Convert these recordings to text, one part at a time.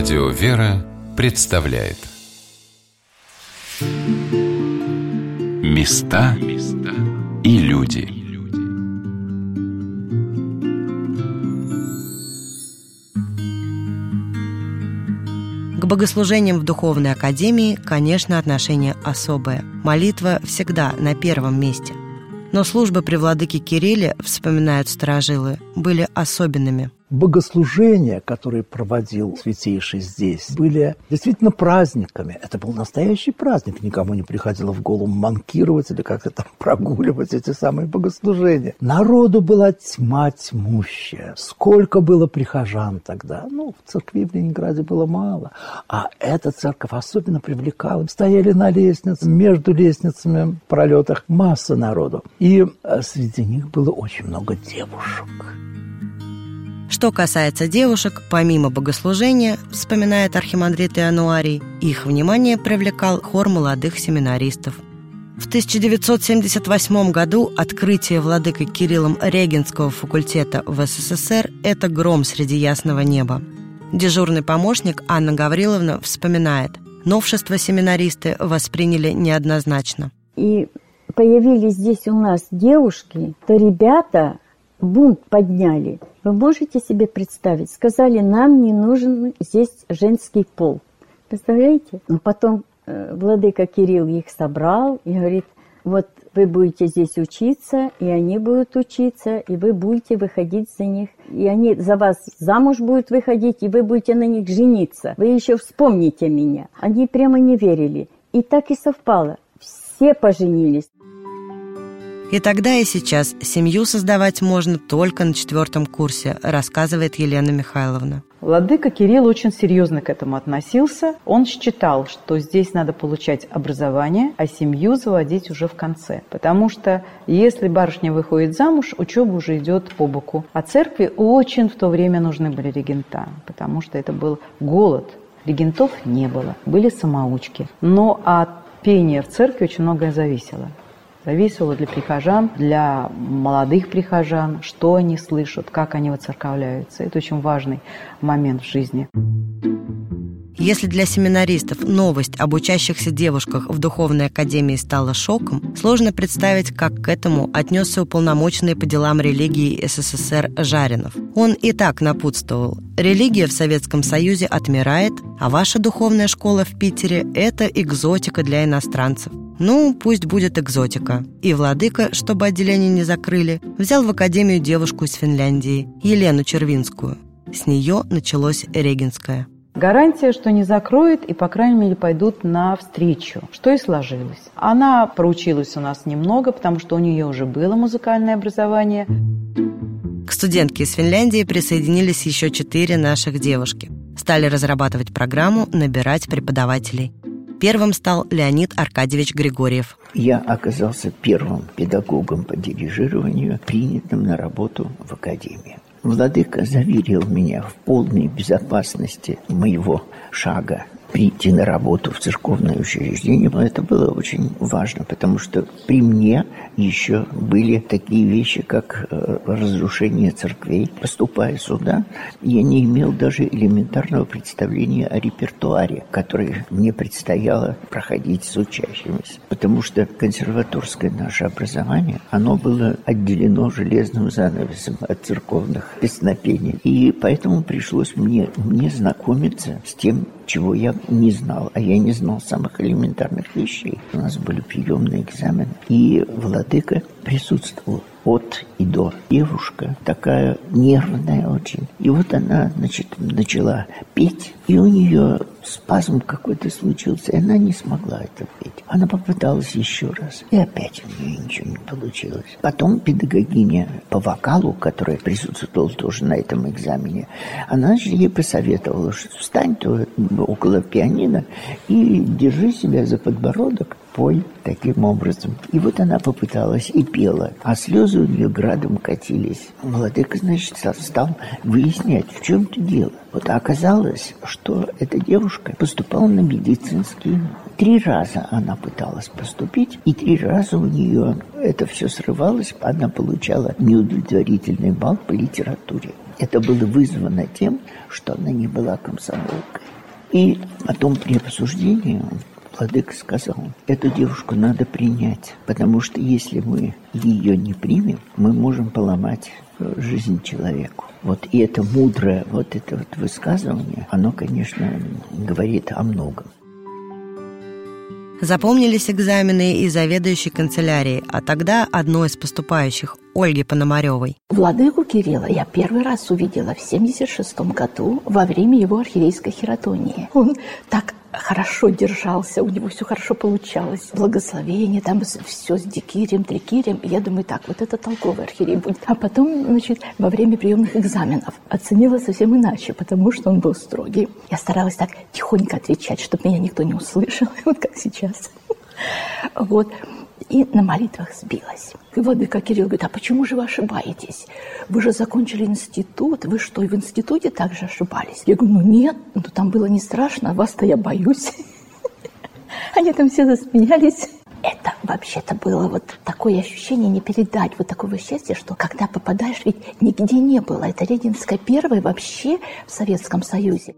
Радио «Вера» представляет Места и люди К богослужениям в Духовной Академии, конечно, отношение особое. Молитва всегда на первом месте. Но службы при владыке Кирилле, вспоминают сторожилы, были особенными – богослужения, которые проводил Святейший здесь, были действительно праздниками. Это был настоящий праздник. Никому не приходило в голову манкировать или как-то там прогуливать эти самые богослужения. Народу была тьма тьмущая. Сколько было прихожан тогда? Ну, в церкви в Ленинграде было мало. А эта церковь особенно привлекала. Стояли на лестнице, между лестницами, в пролетах масса народу. И среди них было очень много девушек. Что касается девушек, помимо богослужения, вспоминает архимандрит Иануарий, их внимание привлекал хор молодых семинаристов. В 1978 году открытие владыкой Кириллом Регенского факультета в СССР – это гром среди ясного неба. Дежурный помощник Анна Гавриловна вспоминает, новшества семинаристы восприняли неоднозначно. И появились здесь у нас девушки, то ребята бунт подняли. Вы можете себе представить? Сказали, нам не нужен здесь женский пол. Представляете? Но потом э, владыка Кирилл их собрал и говорит, вот вы будете здесь учиться, и они будут учиться, и вы будете выходить за них, и они за вас замуж будут выходить, и вы будете на них жениться. Вы еще вспомните меня. Они прямо не верили. И так и совпало. Все поженились. И тогда и сейчас семью создавать можно только на четвертом курсе, рассказывает Елена Михайловна. Владыка Кирилл очень серьезно к этому относился. Он считал, что здесь надо получать образование, а семью заводить уже в конце. Потому что если барышня выходит замуж, учеба уже идет по боку. А церкви очень в то время нужны были регента, потому что это был голод. Регентов не было, были самоучки. Но от пения в церкви очень многое зависело. Зависело для прихожан, для молодых прихожан, что они слышат, как они воцерковляются. Это очень важный момент в жизни. Если для семинаристов новость об учащихся девушках в Духовной Академии стала шоком, сложно представить, как к этому отнесся уполномоченный по делам религии СССР Жаринов. Он и так напутствовал. Религия в Советском Союзе отмирает, а ваша духовная школа в Питере – это экзотика для иностранцев. Ну, пусть будет экзотика. И владыка, чтобы отделение не закрыли, взял в академию девушку из Финляндии, Елену Червинскую. С нее началось Регинское. Гарантия, что не закроют и, по крайней мере, пойдут на встречу, что и сложилось. Она проучилась у нас немного, потому что у нее уже было музыкальное образование. К студентке из Финляндии присоединились еще четыре наших девушки. Стали разрабатывать программу, набирать преподавателей. Первым стал Леонид Аркадьевич Григорьев. Я оказался первым педагогом по дирижированию, принятым на работу в академии. Владыка заверил меня в полной безопасности моего шага прийти на работу в церковное учреждение. Но это было очень важно, потому что при мне еще были такие вещи, как э, разрушение церквей. Поступая сюда, я не имел даже элементарного представления о репертуаре, который мне предстояло проходить с учащимися. Потому что консерваторское наше образование, оно было отделено железным занавесом от церковных песнопений. И поэтому пришлось мне, мне знакомиться с тем, чего я не знал, а я не знал самых элементарных вещей. У нас были приемные экзамены, и владыка присутствовал от и до. Девушка такая нервная очень. И вот она, значит, начала петь, и у нее спазм какой-то случился, и она не смогла это петь. Она попыталась еще раз, и опять у нее ничего не получилось. Потом педагогиня по вокалу, которая присутствовала тоже на этом экзамене, она же ей посоветовала, что встань то около пианино и держи себя за подбородок, пой таким образом. И вот она попыталась и пела, а слезы у нее градом катились. Владыка, значит, стал выяснять, в чем-то дело. Вот оказалось, что эта девушка поступала на медицинский Три раза она пыталась поступить, и три раза у нее это все срывалось. Она получала неудовлетворительный балл по литературе. Это было вызвано тем, что она не была комсомолкой. И потом при обсуждении Владыка сказал, эту девушку надо принять, потому что если мы ее не примем, мы можем поломать э, жизнь человеку. Вот и это мудрое, вот это вот высказывание, оно, конечно, говорит о многом. Запомнились экзамены и заведующей канцелярии, а тогда одной из поступающих, Ольги Пономаревой. Владыку Кирилла я первый раз увидела в 76 году во время его архиерейской хератонии. Он так хорошо держался, у него все хорошо получалось. Благословение, там все с дикирем, трикирем. И я думаю, так, вот это толковый архиерей будет. А потом, значит, во время приемных экзаменов оценила совсем иначе, потому что он был строгий. Я старалась так тихонько отвечать, чтобы меня никто не услышал, вот как сейчас. Вот и на молитвах сбилась. И владыка Кирилл говорит, а почему же вы ошибаетесь? Вы же закончили институт, вы что, и в институте также ошибались? Я говорю, ну нет, ну там было не страшно, а вас-то я боюсь. Они там все засмеялись. Это вообще-то было вот такое ощущение не передать, вот такого счастья, что когда попадаешь, ведь нигде не было. Это Рединская первая вообще в Советском Союзе.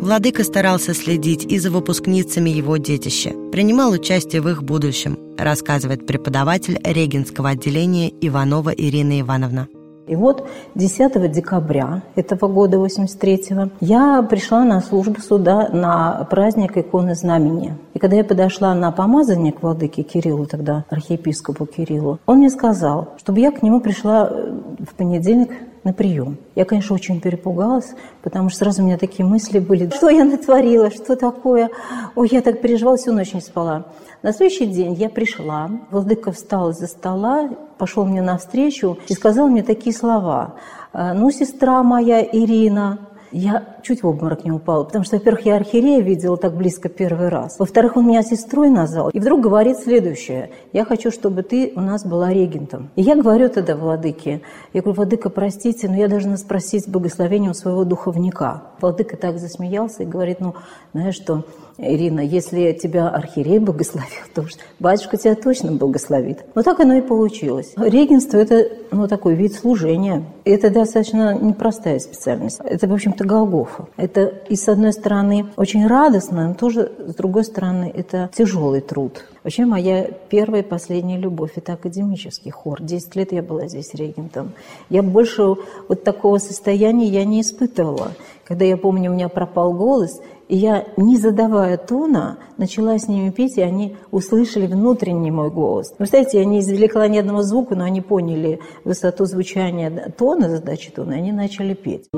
Владыка старался следить и за выпускницами его детища, принимал участие в их будущем, рассказывает преподаватель Регинского отделения Иванова Ирина Ивановна. И вот 10 декабря этого года, 83-го, я пришла на службу суда на праздник иконы знамени. И когда я подошла на помазание к владыке Кириллу, тогда архиепископу Кириллу, он мне сказал, чтобы я к нему пришла э, в понедельник на прием. Я, конечно, очень перепугалась, потому что сразу у меня такие мысли были, что я натворила, что такое. Ой, я так переживала, всю ночь не спала. На следующий день я пришла, Владыка встал из-за стола, пошел мне навстречу и сказал мне такие слова. «Ну, сестра моя Ирина, я чуть в обморок не упала, потому что, во-первых, я архиерея видела так близко первый раз. Во-вторых, он меня сестрой назвал. И вдруг говорит следующее. Я хочу, чтобы ты у нас была регентом. И я говорю тогда владыке, я говорю, владыка, простите, но я должна спросить благословение у своего духовника. Владыка так засмеялся и говорит, ну, знаешь что, Ирина, если тебя архиерей благословил, то батюшка тебя точно благословит. Но так оно и получилось. Регенство – это ну, такой вид служения. Это достаточно непростая специальность. Это, в общем-то, Голгофа. Это, и с одной стороны, очень радостно, но тоже, с другой стороны, это тяжелый труд. Вообще, моя первая и последняя любовь – это академический хор. Десять лет я была здесь регентом. Я больше вот такого состояния я не испытывала. Когда я помню, у меня пропал голос – я, не задавая тона, начала с ними петь, и они услышали внутренний мой голос. Представляете, я не извлекла ни одного звука, но они поняли высоту звучания тона, задачи тона, и они начали петь.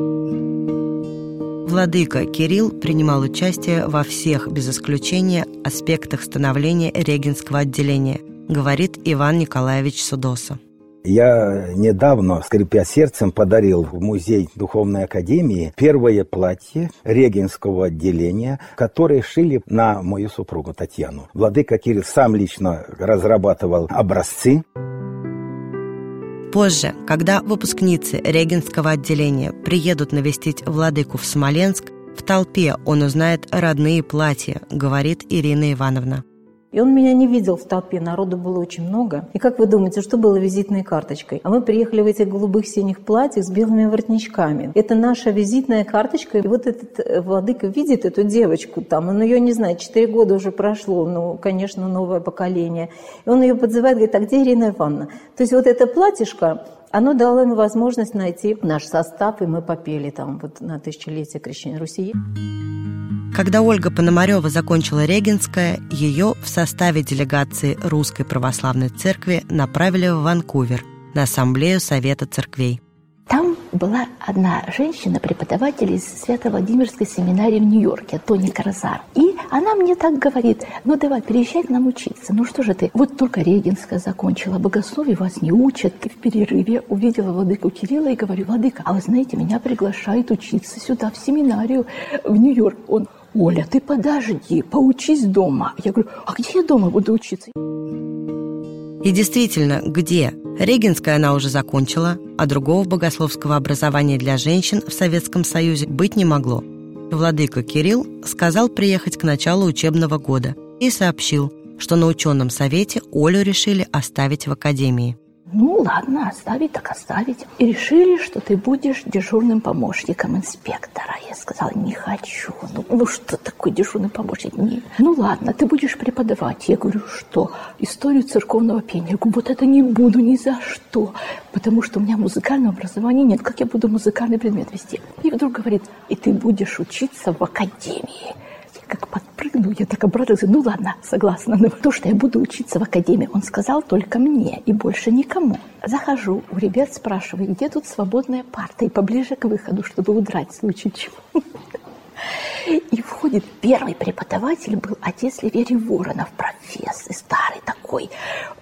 Владыка Кирилл принимал участие во всех, без исключения, аспектах становления регенского отделения, говорит Иван Николаевич Судоса. Я недавно, скрипя сердцем, подарил в музей Духовной Академии первое платье регенского отделения, которое шили на мою супругу Татьяну. Владыка Кирилл сам лично разрабатывал образцы. Позже, когда выпускницы регенского отделения приедут навестить владыку в Смоленск, в толпе он узнает родные платья, говорит Ирина Ивановна. И он меня не видел в толпе, народу было очень много. И как вы думаете, что было визитной карточкой? А мы приехали в этих голубых синих платьях с белыми воротничками. Это наша визитная карточка. И вот этот э, владыка видит эту девочку там, он ее не знает, четыре года уже прошло, ну, конечно, новое поколение. И он ее подзывает, говорит, а где Ирина Ивановна? То есть вот это платьишко, оно дало ему возможность найти наш состав, и мы попели там вот на тысячелетие крещения Руси. Когда Ольга Пономарева закончила Регенское, ее в составе делегации Русской Православной Церкви направили в Ванкувер на Ассамблею Совета Церквей. Там была одна женщина, преподаватель из Свято-Владимирской семинарии в Нью-Йорке, Тони Каразар. И она мне так говорит, ну давай, переезжай к нам учиться. Ну что же ты, вот только Регенская закончила, богословие вас не учат. И в перерыве увидела владыку Кирилла и говорю, владыка, а вы знаете, меня приглашают учиться сюда, в семинарию в Нью-Йорк. Он, Оля, ты подожди, поучись дома. Я говорю, а где я дома буду учиться? И действительно, где? Регенская она уже закончила, а другого богословского образования для женщин в Советском Союзе быть не могло. Владыка Кирилл сказал приехать к началу учебного года и сообщил, что на ученом совете Олю решили оставить в академии. Ну, ладно, оставить так оставить. И решили, что ты будешь дежурным помощником инспектора. Я сказала, не хочу. Ну, ну что такое дежурный помощник? Не. Ну, ладно, ты будешь преподавать. Я говорю, что? Историю церковного пения. Я говорю, вот это не буду ни за что. Потому что у меня музыкального образования нет. Как я буду музыкальный предмет вести? И вдруг говорит, и ты будешь учиться в академии как подпрыгнул, я так обрадовалась. Ну ладно, согласна. Но то, что я буду учиться в академии, он сказал только мне и больше никому. Захожу, у ребят спрашиваю, где тут свободная парта и поближе к выходу, чтобы удрать в случае чего. И входит первый преподаватель, был отец Ливерий Воронов, профессор, старый такой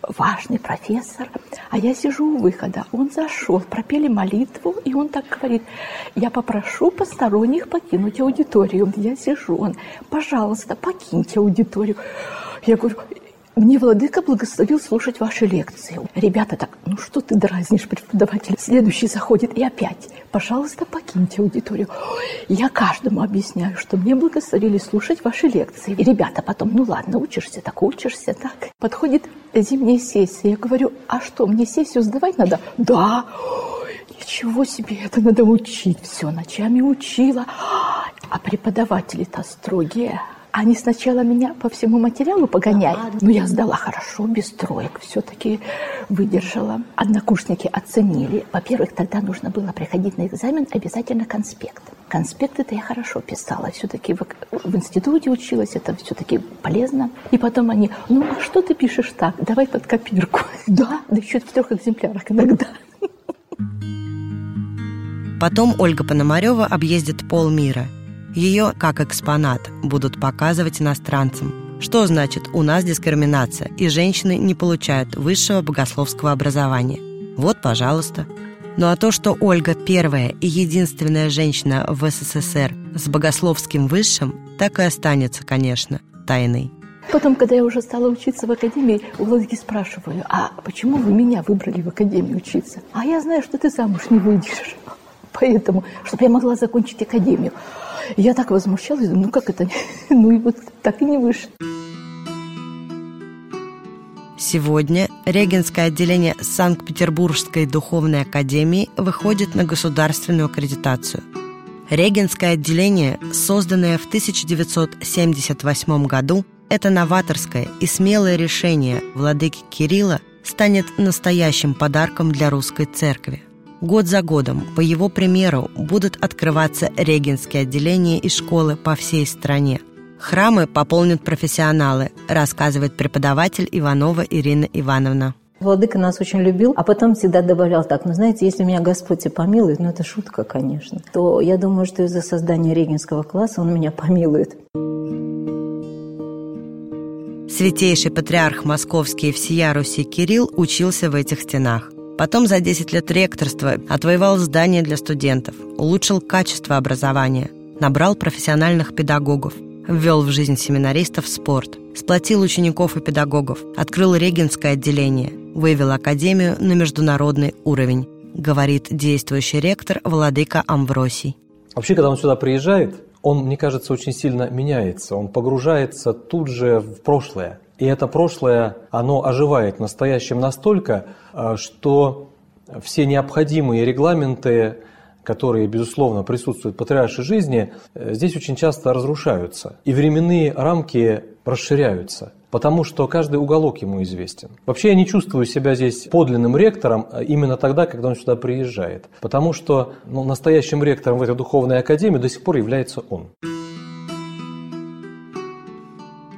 важный профессор. А я сижу у выхода, он зашел, пропели молитву, и он так говорит, я попрошу посторонних покинуть аудиторию. Я сижу, он, пожалуйста, покиньте аудиторию. Я говорю, мне владыка благословил слушать ваши лекции. Ребята так, ну что ты дразнишь преподавателя? Следующий заходит и опять, пожалуйста, покиньте аудиторию. Я каждому объясняю, что мне благословили слушать ваши лекции. И ребята потом, ну ладно, учишься так, учишься так. Подходит зимняя сессия. Я говорю, а что, мне сессию сдавать надо? Да. Ничего себе, это надо учить. Все, ночами учила. А преподаватели-то строгие. Они сначала меня по всему материалу погоняют. Но ну, я сдала хорошо, без троек. Все-таки выдержала. Однокурсники оценили. Во-первых, тогда нужно было приходить на экзамен обязательно конспект. Конспекты-то я хорошо писала. Все-таки в, в институте училась, это все-таки полезно. И потом они, ну а что ты пишешь так? Давай под копирку. Да, да еще в трех экземплярах иногда. Потом Ольга Пономарева объездит полмира – ее, как экспонат, будут показывать иностранцам. Что значит «у нас дискриминация» и женщины не получают высшего богословского образования? Вот, пожалуйста. Ну а то, что Ольга первая и единственная женщина в СССР с богословским высшим, так и останется, конечно, тайной. Потом, когда я уже стала учиться в академии, у Владыки спрашиваю, а почему вы меня выбрали в академию учиться? А я знаю, что ты замуж не выйдешь. Поэтому, чтобы я могла закончить академию. Я так возмущалась, ну как это? Ну и вот так и не вышло. Сегодня Регенское отделение Санкт-Петербургской духовной академии выходит на государственную аккредитацию. Регенское отделение, созданное в 1978 году, это новаторское и смелое решение владыки Кирилла станет настоящим подарком для русской церкви. Год за годом, по его примеру, будут открываться регенские отделения и школы по всей стране. Храмы пополнят профессионалы, рассказывает преподаватель Иванова Ирина Ивановна. Владыка нас очень любил, а потом всегда добавлял так, ну знаете, если меня Господь и помилует, ну это шутка, конечно, то я думаю, что из-за создания регенского класса он меня помилует. Святейший патриарх московский всея Руси Кирилл учился в этих стенах. Потом за 10 лет ректорства отвоевал здание для студентов, улучшил качество образования, набрал профессиональных педагогов, ввел в жизнь семинаристов спорт, сплотил учеников и педагогов, открыл регенское отделение, вывел академию на международный уровень, говорит действующий ректор Владыка Амвросий. Вообще, когда он сюда приезжает, он, мне кажется, очень сильно меняется. Он погружается тут же в прошлое. И это прошлое, оно оживает настоящим настолько, э, что все необходимые регламенты, которые, безусловно, присутствуют в патриаршей жизни, э, здесь очень часто разрушаются. И временные рамки расширяются, потому что каждый уголок ему известен. Вообще я не чувствую себя здесь подлинным ректором э, именно тогда, когда он сюда приезжает, потому что ну, настоящим ректором в этой духовной академии до сих пор является он.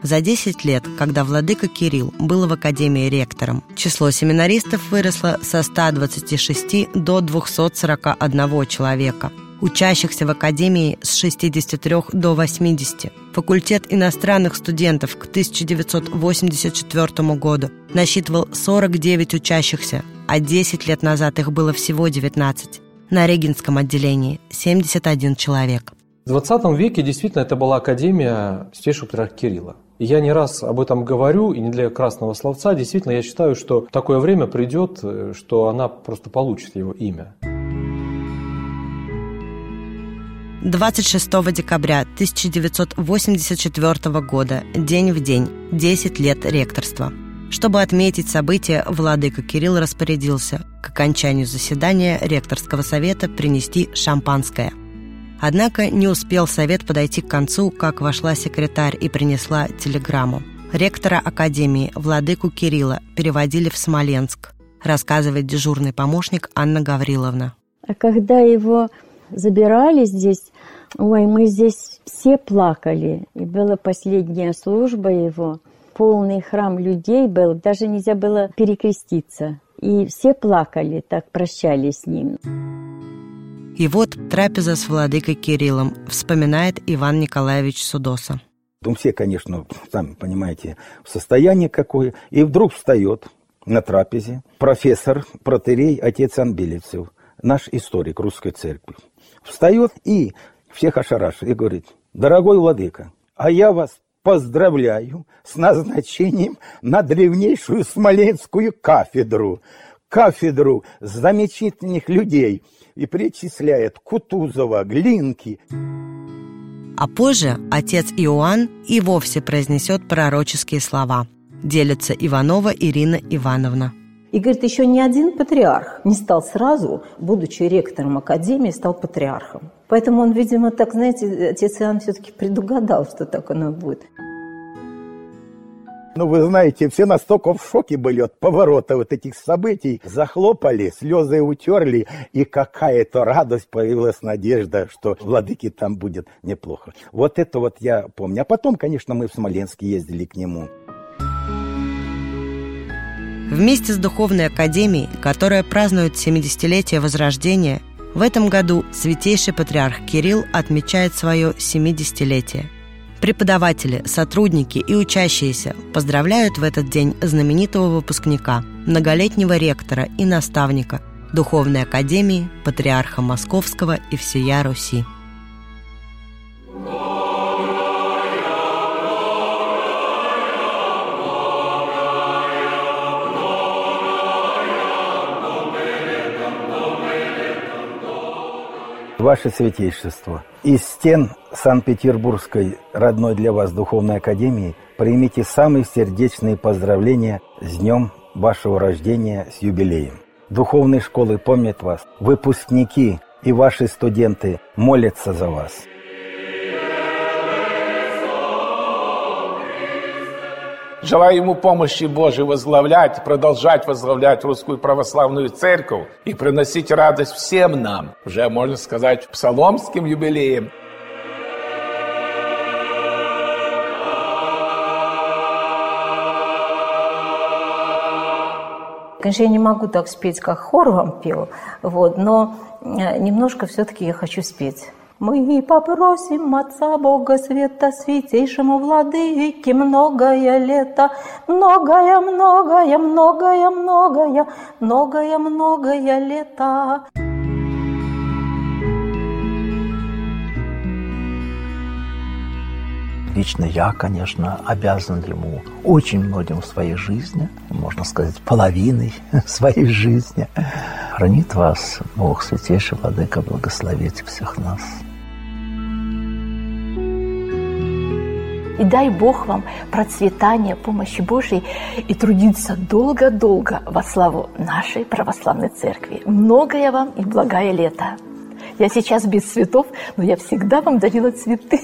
За 10 лет, когда владыка Кирилл был в Академии ректором, число семинаристов выросло со 126 до 241 человека, учащихся в Академии с 63 до 80. Факультет иностранных студентов к 1984 году насчитывал 49 учащихся, а 10 лет назад их было всего 19. На Регинском отделении 71 человек. В 20 веке действительно это была Академия Святейшего Патриарха Кирилла. Я не раз об этом говорю, и не для красного словца. Действительно, я считаю, что такое время придет, э, что она просто получит его имя. 26 декабря 1984 года, день в день, 10 лет ректорства. Чтобы отметить событие, владыка Кирилл распорядился к окончанию заседания ректорского совета принести шампанское. Однако не успел совет подойти к концу, как вошла секретарь и принесла телеграмму. Ректора академии, владыку Кирилла, переводили в Смоленск, рассказывает дежурный помощник Анна Гавриловна. А когда его забирали здесь, ой, мы здесь все плакали. И была последняя служба его. Полный храм людей был, даже нельзя было перекреститься. И все плакали, так прощались с ним. И вот трапеза с владыкой Кириллом, вспоминает Иван Николаевич Судоса. Ну, все, конечно, сами понимаете, в состоянии какое. И вдруг встает на трапезе профессор, протерей, отец Анбелевцев, наш историк русской церкви встает и всех ошарашивает и говорит, дорогой владыка, а я вас поздравляю с назначением на древнейшую Смоленскую кафедру, кафедру замечательных людей, и перечисляет Кутузова, Глинки. А позже отец Иоанн и вовсе произнесет пророческие слова. Делится Иванова Ирина Ивановна. И говорит, еще ни один патриарх не стал сразу, будучи ректором академии, стал патриархом. Поэтому он, видимо, так, знаете, отец Иоанн все-таки предугадал, что так оно будет. Ну, вы знаете, все настолько в шоке были от поворота вот этих событий. Захлопали, слезы утерли, и какая-то радость появилась, надежда, что владыки там будет неплохо. Вот это вот я помню. А потом, конечно, мы в Смоленск ездили к нему. Вместе с Духовной Академией, которая празднует 70-летие Возрождения, в этом году Святейший Патриарх Кирилл отмечает свое 70-летие. Преподаватели, сотрудники и учащиеся поздравляют в этот день знаменитого выпускника, многолетнего ректора и наставника Духовной Академии, Патриарха Московского и всея Руси. Ваше Святейшество, из стен Санкт-Петербургской родной для вас Духовной Академии примите самые сердечные поздравления с днем вашего рождения, с юбилеем. Духовные школы помнят вас, выпускники и ваши студенты молятся за вас – Желаю ему помощи Божией возглавлять, продолжать возглавлять Русскую Православную Церковь и приносить радость всем нам, уже, можно сказать, псаломским юбилеем. Конечно, я не могу так спеть, как хор вам пел, вот, но э, немножко все-таки я хочу спеть. Мы попросим Отца Бога Света, Святейшему Владыке, многое лето, многое, многое, многое, многое, многое, многое лето. Лично я, конечно, обязан ему очень многим в своей жизни, можно сказать, половиной своей жизни. Хранит вас Бог, Святейший Владыка, благословите всех нас. И дай Бог вам процветания, помощи Божьей и трудиться долго-долго во славу нашей православной церкви. Многое вам и благое лето. Я сейчас без цветов, но я всегда вам дарила цветы.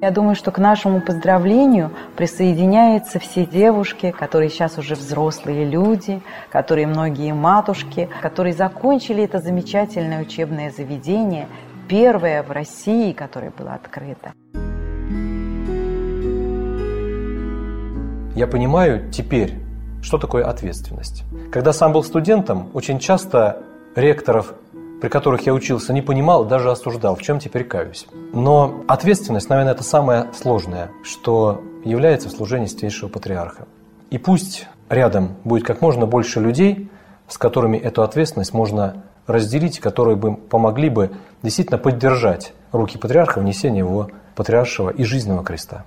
Я думаю, что к нашему поздравлению присоединяются все девушки, которые сейчас уже взрослые люди, которые многие матушки, которые закончили это замечательное учебное заведение первое в России, которое было открыто. Я понимаю теперь, что такое ответственность. Когда сам был студентом, очень часто ректоров, при которых я учился, не понимал, даже осуждал, в чем теперь каюсь. Но ответственность, наверное, это самое сложное, что является в служении Святейшего Патриарха. И пусть рядом будет как можно больше людей, с которыми эту ответственность можно разделить, которые бы помогли бы действительно поддержать руки патриарха в несении его патриаршего и жизненного креста.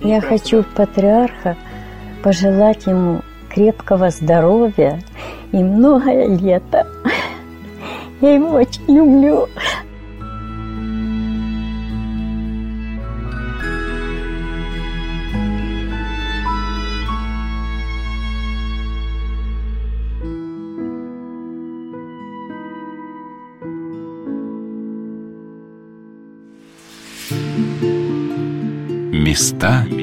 Я хочу патриарха пожелать ему крепкого здоровья и многое лето. Я его очень люблю. Люди.